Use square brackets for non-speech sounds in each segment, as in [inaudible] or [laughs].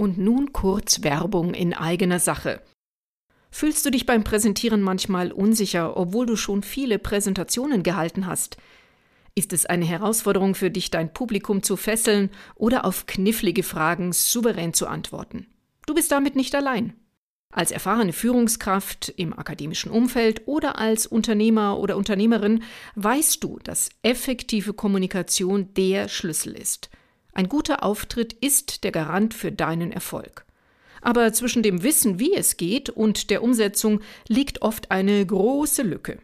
Und nun kurz Werbung in eigener Sache. Fühlst du dich beim Präsentieren manchmal unsicher, obwohl du schon viele Präsentationen gehalten hast? Ist es eine Herausforderung für dich, dein Publikum zu fesseln oder auf knifflige Fragen souverän zu antworten? Du bist damit nicht allein. Als erfahrene Führungskraft im akademischen Umfeld oder als Unternehmer oder Unternehmerin weißt du, dass effektive Kommunikation der Schlüssel ist. Ein guter Auftritt ist der Garant für deinen Erfolg. Aber zwischen dem Wissen, wie es geht, und der Umsetzung liegt oft eine große Lücke.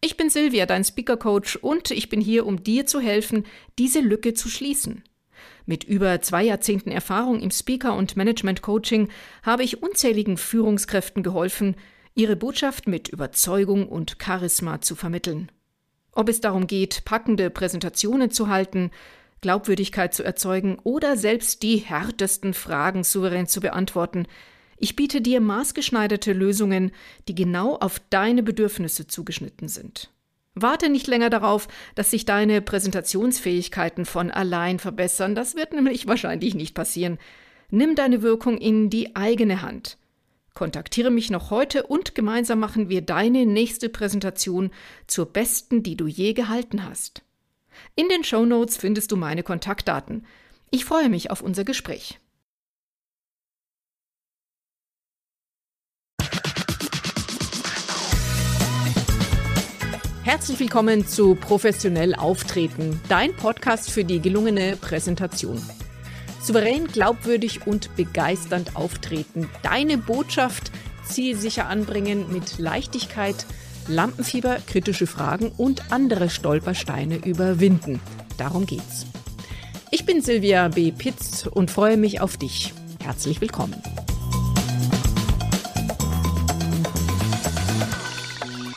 Ich bin Silvia, dein Speaker Coach, und ich bin hier, um dir zu helfen, diese Lücke zu schließen. Mit über zwei Jahrzehnten Erfahrung im Speaker- und Management-Coaching habe ich unzähligen Führungskräften geholfen, ihre Botschaft mit Überzeugung und Charisma zu vermitteln. Ob es darum geht, packende Präsentationen zu halten, Glaubwürdigkeit zu erzeugen oder selbst die härtesten Fragen souverän zu beantworten. Ich biete dir maßgeschneiderte Lösungen, die genau auf deine Bedürfnisse zugeschnitten sind. Warte nicht länger darauf, dass sich deine Präsentationsfähigkeiten von allein verbessern, das wird nämlich wahrscheinlich nicht passieren. Nimm deine Wirkung in die eigene Hand. Kontaktiere mich noch heute und gemeinsam machen wir deine nächste Präsentation zur besten, die du je gehalten hast. In den Show Notes findest du meine Kontaktdaten. Ich freue mich auf unser Gespräch. Herzlich willkommen zu Professionell Auftreten, dein Podcast für die gelungene Präsentation. Souverän, glaubwürdig und begeisternd auftreten, deine Botschaft zielsicher anbringen mit Leichtigkeit, Lampenfieber, kritische Fragen und andere Stolpersteine überwinden. Darum geht's. Ich bin Silvia B. Pitz und freue mich auf dich. Herzlich willkommen.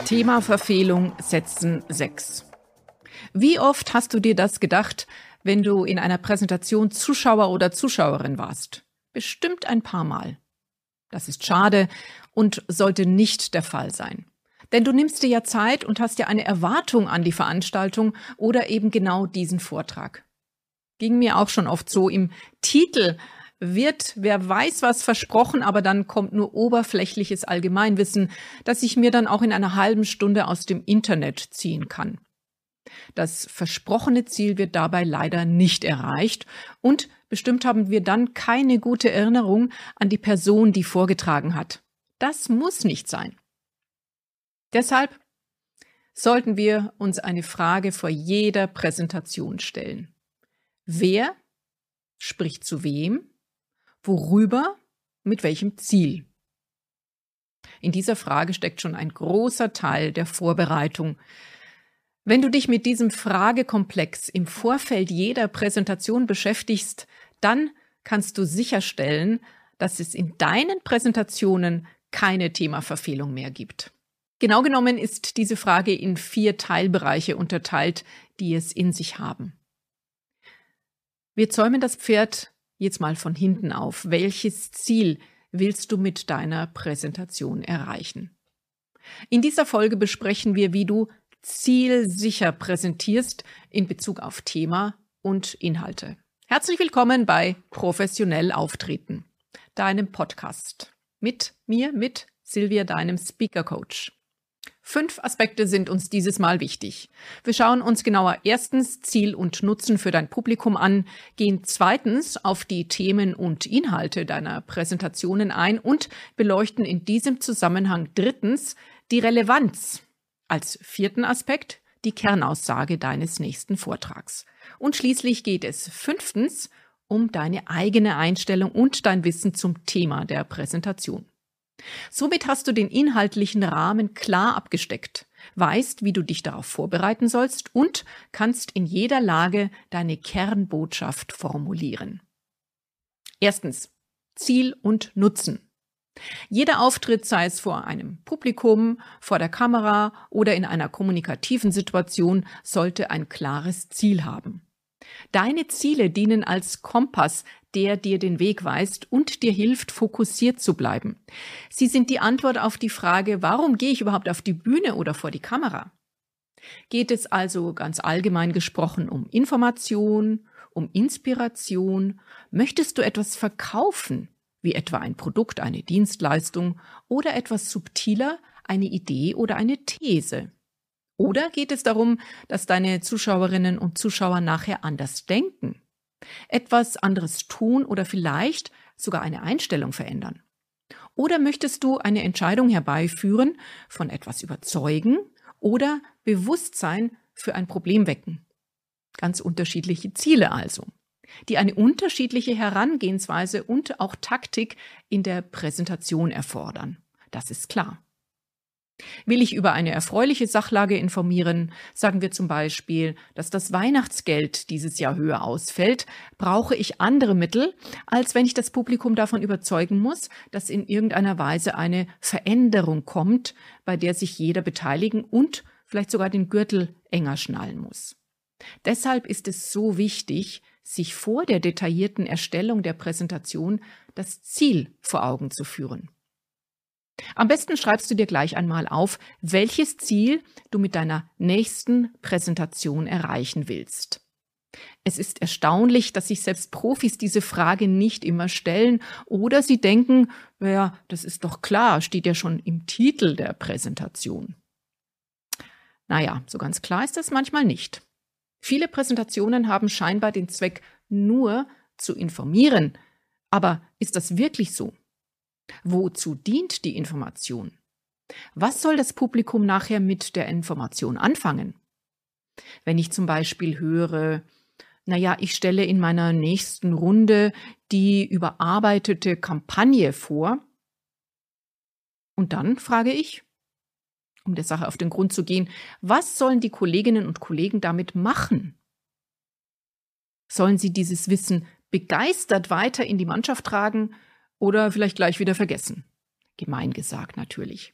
Thema Verfehlung Sätzen 6. Wie oft hast du dir das gedacht, wenn du in einer Präsentation Zuschauer oder Zuschauerin warst? Bestimmt ein paar Mal. Das ist schade und sollte nicht der Fall sein. Denn du nimmst dir ja Zeit und hast ja eine Erwartung an die Veranstaltung oder eben genau diesen Vortrag. Ging mir auch schon oft so im Titel wird, wer weiß was versprochen, aber dann kommt nur oberflächliches Allgemeinwissen, das ich mir dann auch in einer halben Stunde aus dem Internet ziehen kann. Das versprochene Ziel wird dabei leider nicht erreicht und bestimmt haben wir dann keine gute Erinnerung an die Person, die vorgetragen hat. Das muss nicht sein. Deshalb sollten wir uns eine Frage vor jeder Präsentation stellen. Wer spricht zu wem? Worüber? Mit welchem Ziel? In dieser Frage steckt schon ein großer Teil der Vorbereitung. Wenn du dich mit diesem Fragekomplex im Vorfeld jeder Präsentation beschäftigst, dann kannst du sicherstellen, dass es in deinen Präsentationen keine Themaverfehlung mehr gibt. Genau genommen ist diese Frage in vier Teilbereiche unterteilt, die es in sich haben. Wir zäumen das Pferd jetzt mal von hinten auf. Welches Ziel willst du mit deiner Präsentation erreichen? In dieser Folge besprechen wir, wie du zielsicher präsentierst in Bezug auf Thema und Inhalte. Herzlich willkommen bei Professionell Auftreten, deinem Podcast. Mit mir, mit Silvia, deinem Speaker Coach. Fünf Aspekte sind uns dieses Mal wichtig. Wir schauen uns genauer erstens Ziel und Nutzen für dein Publikum an, gehen zweitens auf die Themen und Inhalte deiner Präsentationen ein und beleuchten in diesem Zusammenhang drittens die Relevanz. Als vierten Aspekt die Kernaussage deines nächsten Vortrags. Und schließlich geht es fünftens um deine eigene Einstellung und dein Wissen zum Thema der Präsentation. Somit hast du den inhaltlichen Rahmen klar abgesteckt, weißt, wie du dich darauf vorbereiten sollst und kannst in jeder Lage deine Kernbotschaft formulieren. Erstens. Ziel und Nutzen. Jeder Auftritt, sei es vor einem Publikum, vor der Kamera oder in einer kommunikativen Situation, sollte ein klares Ziel haben. Deine Ziele dienen als Kompass, der dir den Weg weist und dir hilft, fokussiert zu bleiben. Sie sind die Antwort auf die Frage, warum gehe ich überhaupt auf die Bühne oder vor die Kamera? Geht es also ganz allgemein gesprochen um Information, um Inspiration? Möchtest du etwas verkaufen? wie etwa ein Produkt, eine Dienstleistung oder etwas subtiler, eine Idee oder eine These. Oder geht es darum, dass deine Zuschauerinnen und Zuschauer nachher anders denken, etwas anderes tun oder vielleicht sogar eine Einstellung verändern? Oder möchtest du eine Entscheidung herbeiführen, von etwas überzeugen oder Bewusstsein für ein Problem wecken? Ganz unterschiedliche Ziele also, die eine unterschiedliche Herangehensweise und auch Taktik in der Präsentation erfordern. Das ist klar. Will ich über eine erfreuliche Sachlage informieren, sagen wir zum Beispiel, dass das Weihnachtsgeld dieses Jahr höher ausfällt, brauche ich andere Mittel, als wenn ich das Publikum davon überzeugen muss, dass in irgendeiner Weise eine Veränderung kommt, bei der sich jeder beteiligen und vielleicht sogar den Gürtel enger schnallen muss. Deshalb ist es so wichtig, sich vor der detaillierten Erstellung der Präsentation das Ziel vor Augen zu führen. Am besten schreibst du dir gleich einmal auf, welches Ziel du mit deiner nächsten Präsentation erreichen willst. Es ist erstaunlich, dass sich selbst Profis diese Frage nicht immer stellen oder sie denken, ja, das ist doch klar, steht ja schon im Titel der Präsentation. Naja, so ganz klar ist das manchmal nicht. Viele Präsentationen haben scheinbar den Zweck, nur zu informieren. Aber ist das wirklich so? Wozu dient die Information? Was soll das Publikum nachher mit der Information anfangen? Wenn ich zum Beispiel höre, naja, ich stelle in meiner nächsten Runde die überarbeitete Kampagne vor. Und dann frage ich, um der Sache auf den Grund zu gehen, was sollen die Kolleginnen und Kollegen damit machen? Sollen sie dieses Wissen begeistert weiter in die Mannschaft tragen oder vielleicht gleich wieder vergessen. Gemein gesagt natürlich.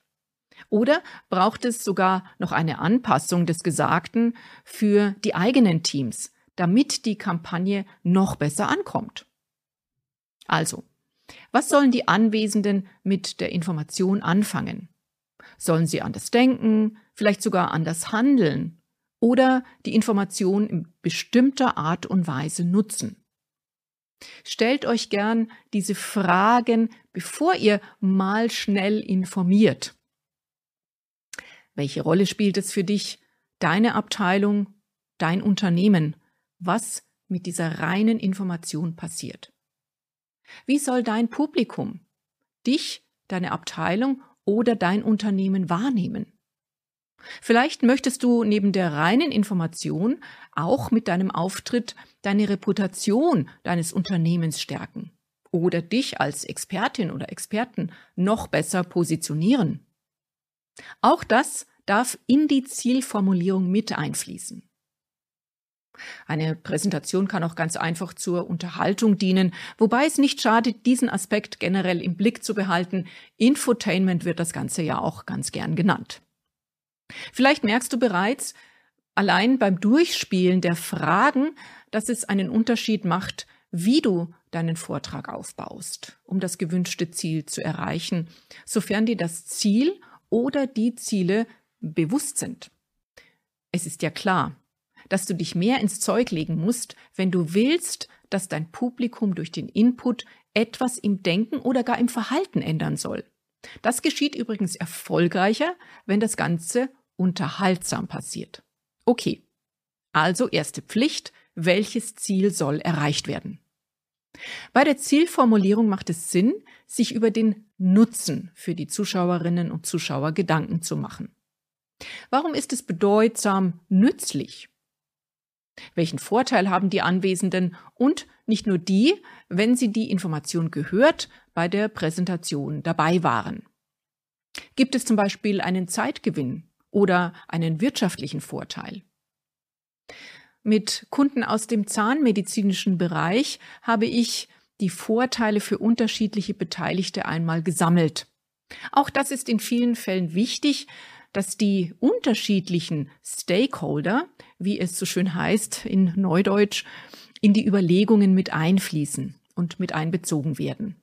Oder braucht es sogar noch eine Anpassung des Gesagten für die eigenen Teams, damit die Kampagne noch besser ankommt? Also, was sollen die Anwesenden mit der Information anfangen? Sollen sie anders denken, vielleicht sogar anders handeln oder die Information in bestimmter Art und Weise nutzen? Stellt euch gern diese Fragen, bevor ihr mal schnell informiert. Welche Rolle spielt es für dich, deine Abteilung, dein Unternehmen, was mit dieser reinen Information passiert? Wie soll dein Publikum dich, deine Abteilung oder dein Unternehmen wahrnehmen? Vielleicht möchtest du neben der reinen Information auch mit deinem Auftritt deine Reputation deines Unternehmens stärken oder dich als Expertin oder Experten noch besser positionieren. Auch das darf in die Zielformulierung mit einfließen. Eine Präsentation kann auch ganz einfach zur Unterhaltung dienen, wobei es nicht schadet, diesen Aspekt generell im Blick zu behalten. Infotainment wird das Ganze ja auch ganz gern genannt. Vielleicht merkst du bereits allein beim Durchspielen der Fragen, dass es einen Unterschied macht, wie du deinen Vortrag aufbaust, um das gewünschte Ziel zu erreichen, sofern dir das Ziel oder die Ziele bewusst sind. Es ist ja klar, dass du dich mehr ins Zeug legen musst, wenn du willst, dass dein Publikum durch den Input etwas im Denken oder gar im Verhalten ändern soll. Das geschieht übrigens erfolgreicher, wenn das Ganze unterhaltsam passiert. Okay, also erste Pflicht, welches Ziel soll erreicht werden? Bei der Zielformulierung macht es Sinn, sich über den Nutzen für die Zuschauerinnen und Zuschauer Gedanken zu machen. Warum ist es bedeutsam nützlich? Welchen Vorteil haben die Anwesenden und nicht nur die, wenn sie die Information gehört, bei der Präsentation dabei waren? Gibt es zum Beispiel einen Zeitgewinn oder einen wirtschaftlichen Vorteil? Mit Kunden aus dem zahnmedizinischen Bereich habe ich die Vorteile für unterschiedliche Beteiligte einmal gesammelt. Auch das ist in vielen Fällen wichtig, dass die unterschiedlichen Stakeholder, wie es so schön heißt in Neudeutsch, in die Überlegungen mit einfließen und mit einbezogen werden.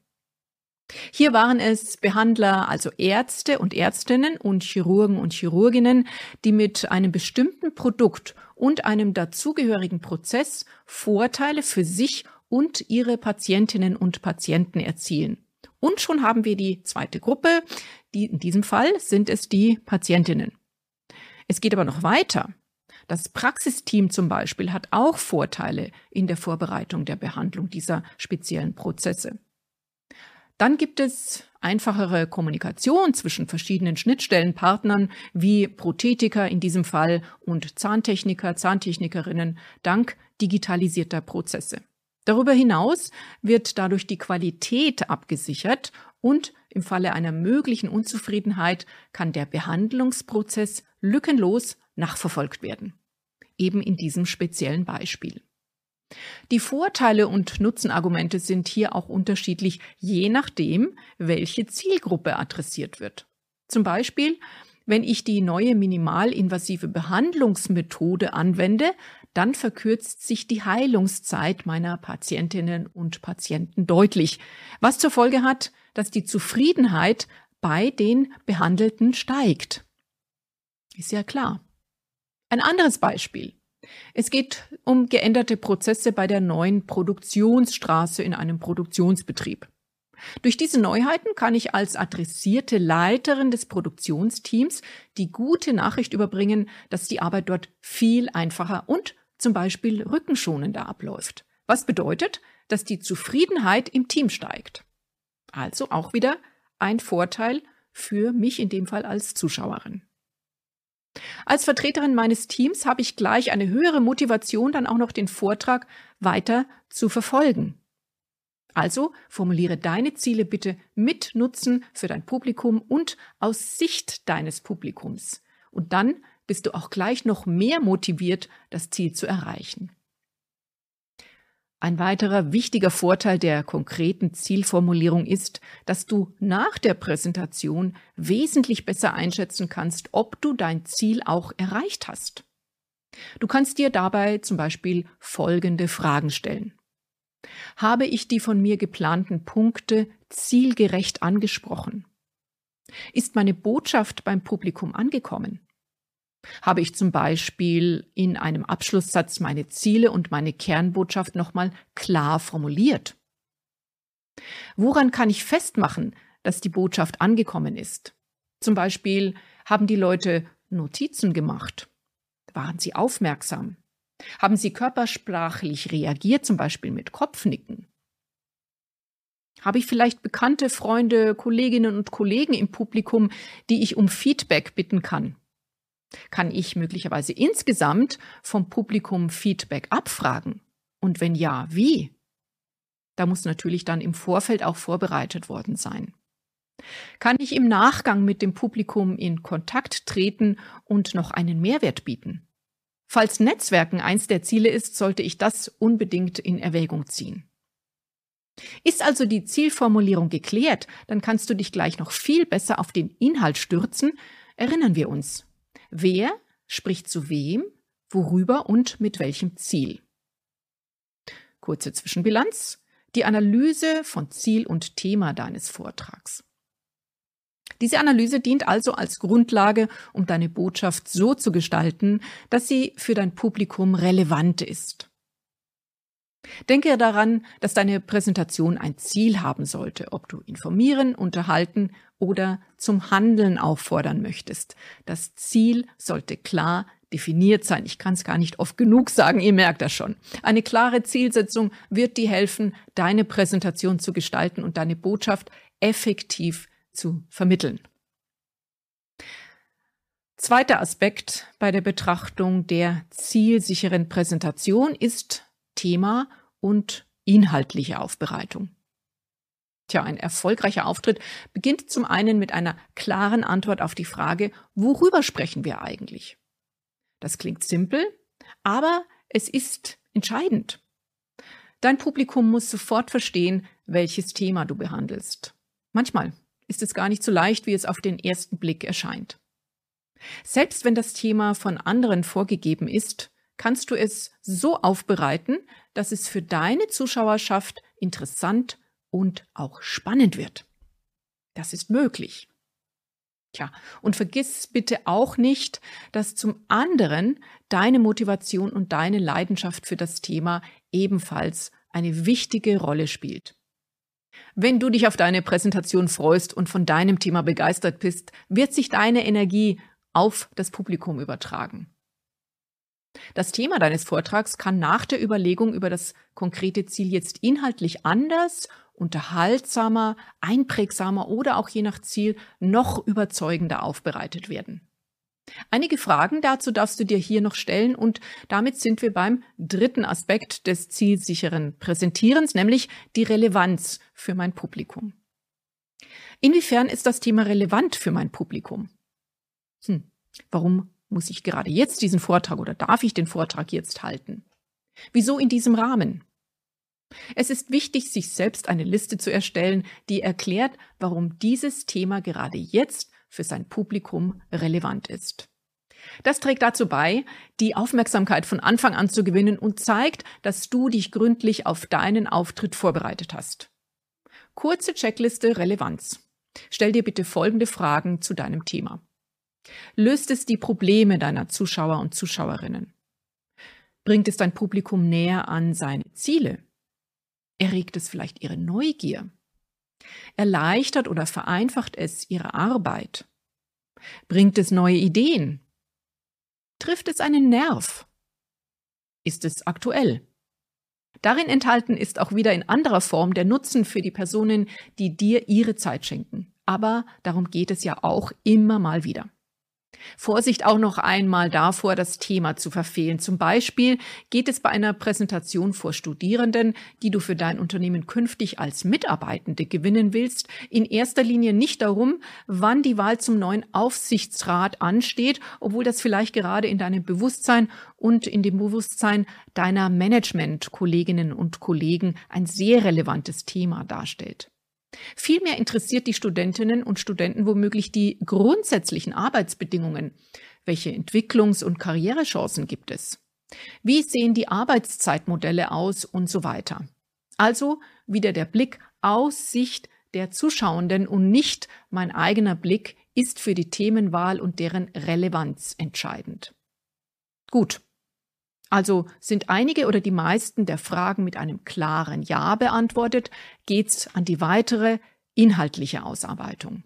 Hier waren es Behandler, also Ärzte und Ärztinnen und Chirurgen und Chirurginnen, die mit einem bestimmten Produkt und einem dazugehörigen Prozess Vorteile für sich und ihre Patientinnen und Patienten erzielen Und schon haben wir die zweite Gruppe. Die, in diesem Fall sind es die Patientinnen. Es geht aber noch weiter. Das Praxisteam zum Beispiel hat auch Vorteile in der Vorbereitung der Behandlung dieser speziellen Prozesse. Dann gibt es einfachere Kommunikation zwischen verschiedenen Schnittstellenpartnern wie Prothetiker in diesem Fall und Zahntechniker, Zahntechnikerinnen dank digitalisierter Prozesse. Darüber hinaus wird dadurch die Qualität abgesichert und im Falle einer möglichen Unzufriedenheit kann der Behandlungsprozess lückenlos nachverfolgt werden. Eben in diesem speziellen Beispiel. Die Vorteile und Nutzenargumente sind hier auch unterschiedlich, je nachdem, welche Zielgruppe adressiert wird. Zum Beispiel, wenn ich die neue minimalinvasive Behandlungsmethode anwende, dann verkürzt sich die Heilungszeit meiner Patientinnen und Patienten deutlich, was zur Folge hat, dass die Zufriedenheit bei den Behandelten steigt. Ist ja klar. Ein anderes Beispiel. Es geht um geänderte Prozesse bei der neuen Produktionsstraße in einem Produktionsbetrieb. Durch diese Neuheiten kann ich als adressierte Leiterin des Produktionsteams die gute Nachricht überbringen, dass die Arbeit dort viel einfacher und zum Beispiel rückenschonender abläuft. Was bedeutet, dass die Zufriedenheit im Team steigt. Also auch wieder ein Vorteil für mich in dem Fall als Zuschauerin. Als Vertreterin meines Teams habe ich gleich eine höhere Motivation, dann auch noch den Vortrag weiter zu verfolgen. Also formuliere deine Ziele bitte mit Nutzen für dein Publikum und aus Sicht deines Publikums. Und dann bist du auch gleich noch mehr motiviert, das Ziel zu erreichen. Ein weiterer wichtiger Vorteil der konkreten Zielformulierung ist, dass du nach der Präsentation wesentlich besser einschätzen kannst, ob du dein Ziel auch erreicht hast. Du kannst dir dabei zum Beispiel folgende Fragen stellen. Habe ich die von mir geplanten Punkte zielgerecht angesprochen? Ist meine Botschaft beim Publikum angekommen? Habe ich zum Beispiel in einem Abschlusssatz meine Ziele und meine Kernbotschaft nochmal klar formuliert? Woran kann ich festmachen, dass die Botschaft angekommen ist? Zum Beispiel haben die Leute Notizen gemacht. Waren sie aufmerksam? Haben sie körpersprachlich reagiert, zum Beispiel mit Kopfnicken? Habe ich vielleicht bekannte Freunde, Kolleginnen und Kollegen im Publikum, die ich um Feedback bitten kann? Kann ich möglicherweise insgesamt vom Publikum Feedback abfragen? Und wenn ja, wie? Da muss natürlich dann im Vorfeld auch vorbereitet worden sein. Kann ich im Nachgang mit dem Publikum in Kontakt treten und noch einen Mehrwert bieten? Falls Netzwerken eins der Ziele ist, sollte ich das unbedingt in Erwägung ziehen. Ist also die Zielformulierung geklärt, dann kannst du dich gleich noch viel besser auf den Inhalt stürzen. Erinnern wir uns. Wer spricht zu wem, worüber und mit welchem Ziel? Kurze Zwischenbilanz. Die Analyse von Ziel und Thema deines Vortrags. Diese Analyse dient also als Grundlage, um deine Botschaft so zu gestalten, dass sie für dein Publikum relevant ist. Denke daran, dass deine Präsentation ein Ziel haben sollte, ob du informieren, unterhalten oder zum Handeln auffordern möchtest. Das Ziel sollte klar definiert sein. Ich kann es gar nicht oft genug sagen, ihr merkt das schon. Eine klare Zielsetzung wird dir helfen, deine Präsentation zu gestalten und deine Botschaft effektiv zu vermitteln. Zweiter Aspekt bei der Betrachtung der zielsicheren Präsentation ist Thema und inhaltliche Aufbereitung. Tja, ein erfolgreicher Auftritt beginnt zum einen mit einer klaren Antwort auf die Frage, worüber sprechen wir eigentlich? Das klingt simpel, aber es ist entscheidend. Dein Publikum muss sofort verstehen, welches Thema du behandelst. Manchmal ist es gar nicht so leicht, wie es auf den ersten Blick erscheint. Selbst wenn das Thema von anderen vorgegeben ist, kannst du es so aufbereiten, dass es für deine Zuschauerschaft interessant und auch spannend wird. Das ist möglich. Tja, und vergiss bitte auch nicht, dass zum anderen deine Motivation und deine Leidenschaft für das Thema ebenfalls eine wichtige Rolle spielt. Wenn du dich auf deine Präsentation freust und von deinem Thema begeistert bist, wird sich deine Energie auf das Publikum übertragen. Das Thema deines Vortrags kann nach der Überlegung über das konkrete Ziel jetzt inhaltlich anders, unterhaltsamer, einprägsamer oder auch je nach Ziel noch überzeugender aufbereitet werden. Einige Fragen dazu darfst du dir hier noch stellen und damit sind wir beim dritten Aspekt des zielsicheren Präsentierens, nämlich die Relevanz für mein Publikum. Inwiefern ist das Thema relevant für mein Publikum? Hm, warum muss ich gerade jetzt diesen Vortrag oder darf ich den Vortrag jetzt halten? Wieso in diesem Rahmen? Es ist wichtig, sich selbst eine Liste zu erstellen, die erklärt, warum dieses Thema gerade jetzt für sein Publikum relevant ist. Das trägt dazu bei, die Aufmerksamkeit von Anfang an zu gewinnen und zeigt, dass du dich gründlich auf deinen Auftritt vorbereitet hast. Kurze Checkliste Relevanz. Stell dir bitte folgende Fragen zu deinem Thema. Löst es die Probleme deiner Zuschauer und Zuschauerinnen? Bringt es dein Publikum näher an seine Ziele? Erregt es vielleicht ihre Neugier? Erleichtert oder vereinfacht es ihre Arbeit? Bringt es neue Ideen? Trifft es einen Nerv? Ist es aktuell? Darin enthalten ist auch wieder in anderer Form der Nutzen für die Personen, die dir ihre Zeit schenken. Aber darum geht es ja auch immer mal wieder. Vorsicht auch noch einmal davor, das Thema zu verfehlen. Zum Beispiel geht es bei einer Präsentation vor Studierenden, die du für dein Unternehmen künftig als Mitarbeitende gewinnen willst, in erster Linie nicht darum, wann die Wahl zum neuen Aufsichtsrat ansteht, obwohl das vielleicht gerade in deinem Bewusstsein und in dem Bewusstsein deiner Management-Kolleginnen und Kollegen ein sehr relevantes Thema darstellt. Vielmehr interessiert die Studentinnen und Studenten womöglich die grundsätzlichen Arbeitsbedingungen. Welche Entwicklungs- und Karrierechancen gibt es? Wie sehen die Arbeitszeitmodelle aus und so weiter? Also wieder der Blick aus Sicht der Zuschauenden und nicht mein eigener Blick ist für die Themenwahl und deren Relevanz entscheidend. Gut, also sind einige oder die meisten der Fragen mit einem klaren Ja beantwortet, geht's an die weitere inhaltliche Ausarbeitung.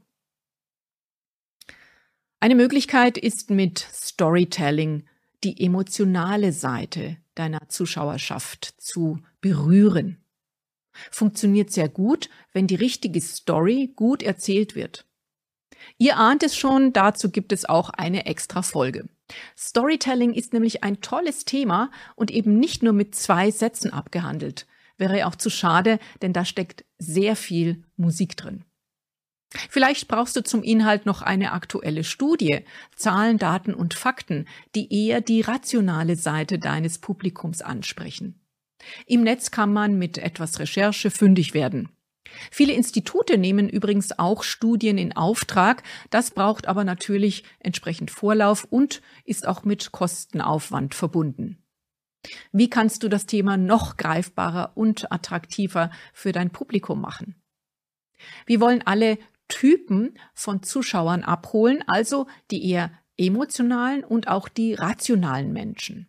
Eine Möglichkeit ist mit Storytelling die emotionale Seite deiner Zuschauerschaft zu berühren. Funktioniert sehr gut, wenn die richtige Story gut erzählt wird. Ihr ahnt es schon, dazu gibt es auch eine extra Folge. Storytelling ist nämlich ein tolles Thema und eben nicht nur mit zwei Sätzen abgehandelt. Wäre auch zu schade, denn da steckt sehr viel Musik drin. Vielleicht brauchst du zum Inhalt noch eine aktuelle Studie, Zahlen, Daten und Fakten, die eher die rationale Seite deines Publikums ansprechen. Im Netz kann man mit etwas Recherche fündig werden. Viele Institute nehmen übrigens auch Studien in Auftrag. Das braucht aber natürlich entsprechend Vorlauf und ist auch mit Kostenaufwand verbunden. Wie kannst du das Thema noch greifbarer und attraktiver für dein Publikum machen? Wir wollen alle Typen von Zuschauern abholen, also die eher emotionalen und auch die rationalen Menschen.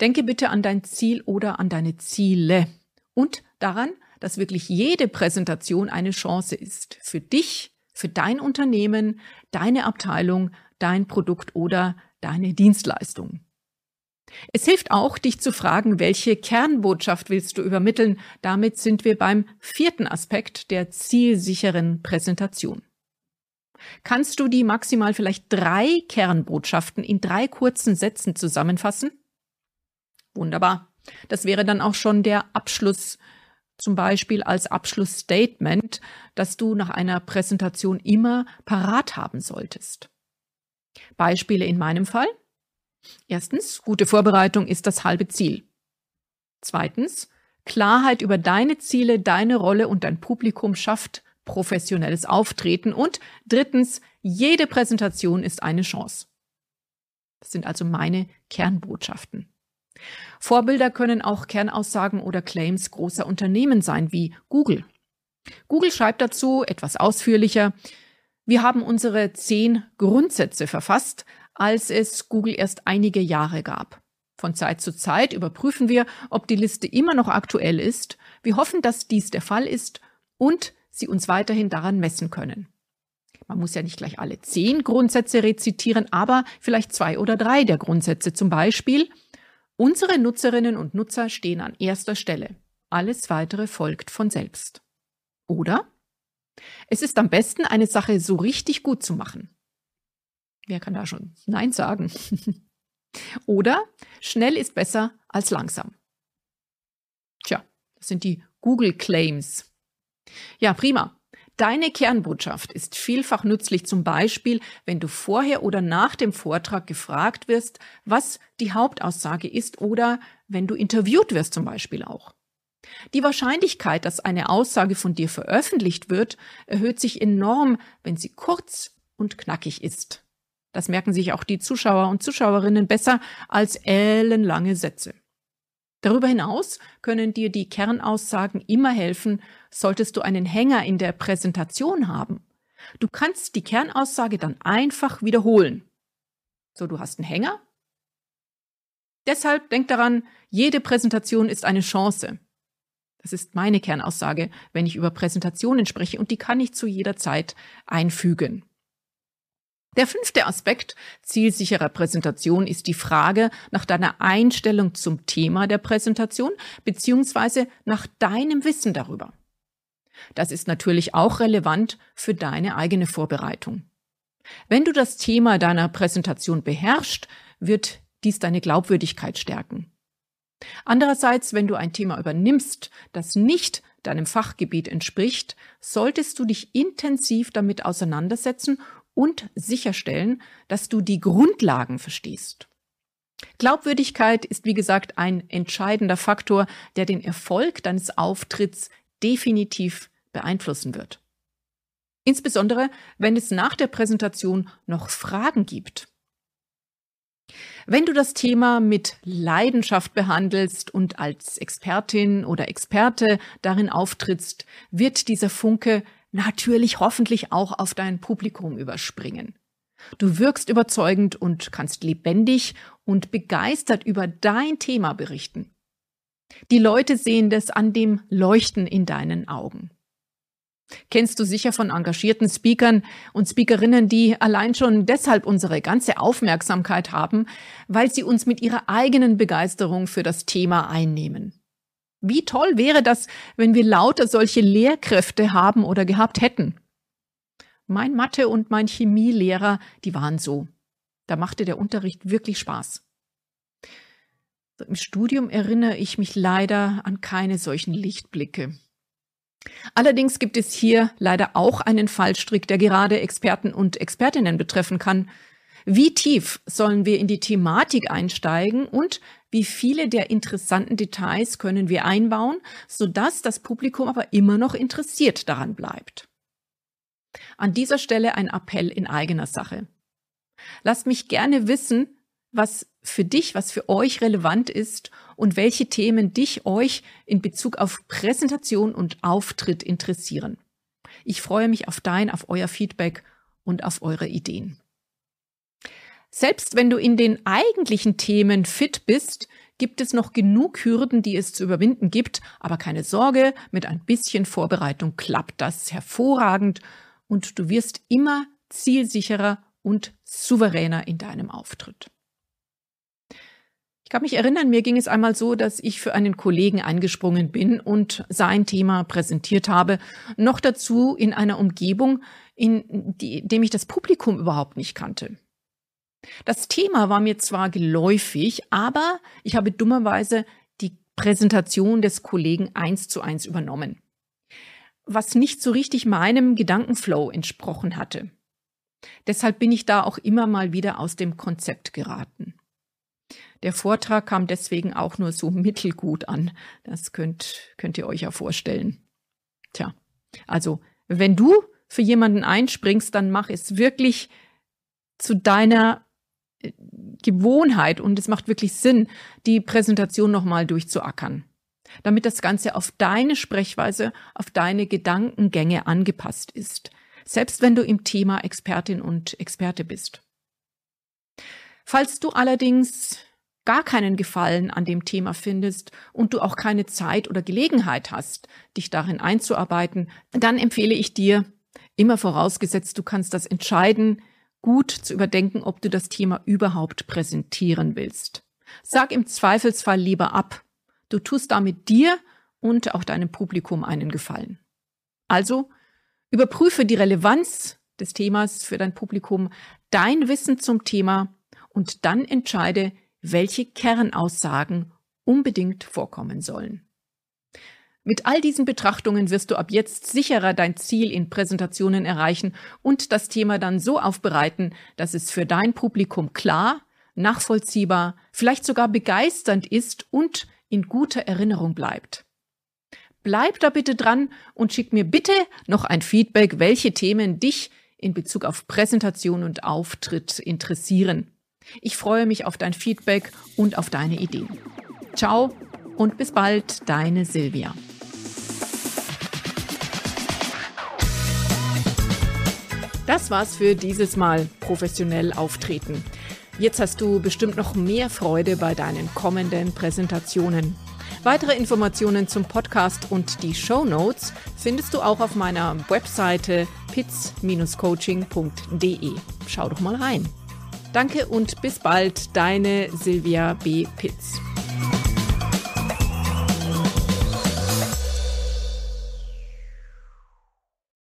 Denke bitte an dein Ziel oder an deine Ziele und daran, dass wirklich jede Präsentation eine Chance ist für dich, für dein Unternehmen, deine Abteilung, dein Produkt oder deine Dienstleistung. Es hilft auch, dich zu fragen, welche Kernbotschaft willst du übermitteln. Damit sind wir beim vierten Aspekt der zielsicheren Präsentation. Kannst du die maximal vielleicht drei Kernbotschaften in drei kurzen Sätzen zusammenfassen? Wunderbar. Das wäre dann auch schon der Abschluss zum Beispiel als Abschlussstatement, das du nach einer Präsentation immer parat haben solltest. Beispiele in meinem Fall. Erstens, gute Vorbereitung ist das halbe Ziel. Zweitens, Klarheit über deine Ziele, deine Rolle und dein Publikum schafft professionelles Auftreten. Und drittens, jede Präsentation ist eine Chance. Das sind also meine Kernbotschaften. Vorbilder können auch Kernaussagen oder Claims großer Unternehmen sein, wie Google. Google schreibt dazu etwas ausführlicher, wir haben unsere zehn Grundsätze verfasst, als es Google erst einige Jahre gab. Von Zeit zu Zeit überprüfen wir, ob die Liste immer noch aktuell ist. Wir hoffen, dass dies der Fall ist und sie uns weiterhin daran messen können. Man muss ja nicht gleich alle zehn Grundsätze rezitieren, aber vielleicht zwei oder drei der Grundsätze. Zum Beispiel, unsere Nutzerinnen und Nutzer stehen an erster Stelle. Alles weitere folgt von selbst. Oder? Es ist am besten, eine Sache so richtig gut zu machen. Wer kann da schon Nein sagen? [laughs] Oder schnell ist besser als langsam. Tja, das sind die Google Claims. Ja, prima. Deine Kernbotschaft ist vielfach nützlich, zum Beispiel, wenn du vorher oder nach dem Vortrag gefragt wirst, was die Hauptaussage ist oder wenn du interviewt wirst zum Beispiel auch. Die Wahrscheinlichkeit, dass eine Aussage von dir veröffentlicht wird, erhöht sich enorm, wenn sie kurz und knackig ist. Das merken sich auch die Zuschauer und Zuschauerinnen besser als ellenlange Sätze. Darüber hinaus können dir die Kernaussagen immer helfen, solltest du einen Hänger in der Präsentation haben. Du kannst die Kernaussage dann einfach wiederholen. So, du hast einen Hänger. Deshalb denk daran, jede Präsentation ist eine Chance. Das ist meine Kernaussage, wenn ich über Präsentationen spreche und die kann ich zu jeder Zeit einfügen. Der fünfte Aspekt zielsicherer Präsentation ist die Frage nach deiner Einstellung zum Thema der Präsentation beziehungsweise nach deinem Wissen darüber. Das ist natürlich auch relevant für deine eigene Vorbereitung. Wenn du das Thema deiner Präsentation beherrschst, wird dies deine Glaubwürdigkeit stärken. Andererseits, wenn du ein Thema übernimmst, das nicht deinem Fachgebiet entspricht, solltest du dich intensiv damit auseinandersetzen und sicherstellen, dass du die Grundlagen verstehst. Glaubwürdigkeit ist, wie gesagt, ein entscheidender Faktor, der den Erfolg deines Auftritts definitiv beeinflussen wird. Insbesondere, wenn es nach der Präsentation noch Fragen gibt. Wenn du das Thema mit Leidenschaft behandelst und als Expertin oder Experte darin auftrittst, wird dieser Funke natürlich hoffentlich auch auf dein Publikum überspringen. Du wirkst überzeugend und kannst lebendig und begeistert über dein Thema berichten. Die Leute sehen das an dem Leuchten in deinen Augen. Kennst du sicher von engagierten Speakern und Speakerinnen, die allein schon deshalb unsere ganze Aufmerksamkeit haben, weil sie uns mit ihrer eigenen Begeisterung für das Thema einnehmen. Wie toll wäre das, wenn wir lauter solche Lehrkräfte haben oder gehabt hätten? Mein Mathe- und mein Chemielehrer, die waren so. Da machte der Unterricht wirklich Spaß. Im Studium erinnere ich mich leider an keine solchen Lichtblicke. Allerdings gibt es hier leider auch einen Fallstrick, der gerade Experten und Expertinnen betreffen kann. Wie tief sollen wir in die Thematik einsteigen und wie viele der interessanten Details können wir einbauen, sodass das Publikum aber immer noch interessiert daran bleibt? An dieser Stelle ein Appell in eigener Sache. Lasst mich gerne wissen, was für dich, was für euch relevant ist und welche Themen dich, euch in Bezug auf Präsentation und Auftritt interessieren. Ich freue mich auf dein, auf euer Feedback und auf eure Ideen. Selbst wenn du in den eigentlichen Themen fit bist, gibt es noch genug Hürden, die es zu überwinden gibt, aber keine Sorge, mit ein bisschen Vorbereitung klappt das hervorragend und du wirst immer zielsicherer und souveräner in deinem Auftritt. Ich kann mich erinnern, mir ging es einmal so, dass ich für einen Kollegen eingesprungen bin und sein Thema präsentiert habe, noch dazu in einer Umgebung, in die, dem ich das Publikum überhaupt nicht kannte. Das Thema war mir zwar geläufig, aber ich habe dummerweise die Präsentation des Kollegen eins zu eins übernommen, was nicht so richtig meinem Gedankenflow entsprochen hatte. Deshalb bin ich da auch immer mal wieder aus dem Konzept geraten. Der Vortrag kam deswegen auch nur so [laughs] mittelgut an. Das könnt, könnt ihr euch ja vorstellen. Tja, also wenn du für jemanden einspringst, dann mach es wirklich zu deiner Gewohnheit und es macht wirklich Sinn, die Präsentation nochmal durchzuackern, damit das Ganze auf deine Sprechweise, auf deine Gedankengänge angepasst ist, selbst wenn du im Thema Expertin und Experte bist. Falls du allerdings gar keinen Gefallen an dem Thema findest und du auch keine Zeit oder Gelegenheit hast, dich darin einzuarbeiten, dann empfehle ich dir, immer vorausgesetzt, du kannst das entscheiden, gut zu überdenken, ob du das Thema überhaupt präsentieren willst. Sag im Zweifelsfall lieber ab. Du tust damit dir und auch deinem Publikum einen Gefallen. Also überprüfe die Relevanz des Themas für dein Publikum, dein Wissen zum Thema und dann entscheide, welche Kernaussagen unbedingt vorkommen sollen. Mit all diesen Betrachtungen wirst du ab jetzt sicherer dein Ziel in Präsentationen erreichen und das Thema dann so aufbereiten, dass es für dein Publikum klar, nachvollziehbar, vielleicht sogar begeisternd ist und in guter Erinnerung bleibt. Bleib da bitte dran und schick mir bitte noch ein Feedback, welche Themen dich in Bezug auf Präsentation und Auftritt interessieren. Ich freue mich auf dein Feedback und auf deine Ideen. Ciao und bis bald, deine Silvia. Das war's für dieses Mal professionell auftreten. Jetzt hast du bestimmt noch mehr Freude bei deinen kommenden Präsentationen. Weitere Informationen zum Podcast und die Show Notes findest du auch auf meiner Webseite pitz-coaching.de. Schau doch mal rein. Danke und bis bald, deine Silvia B. Pitz.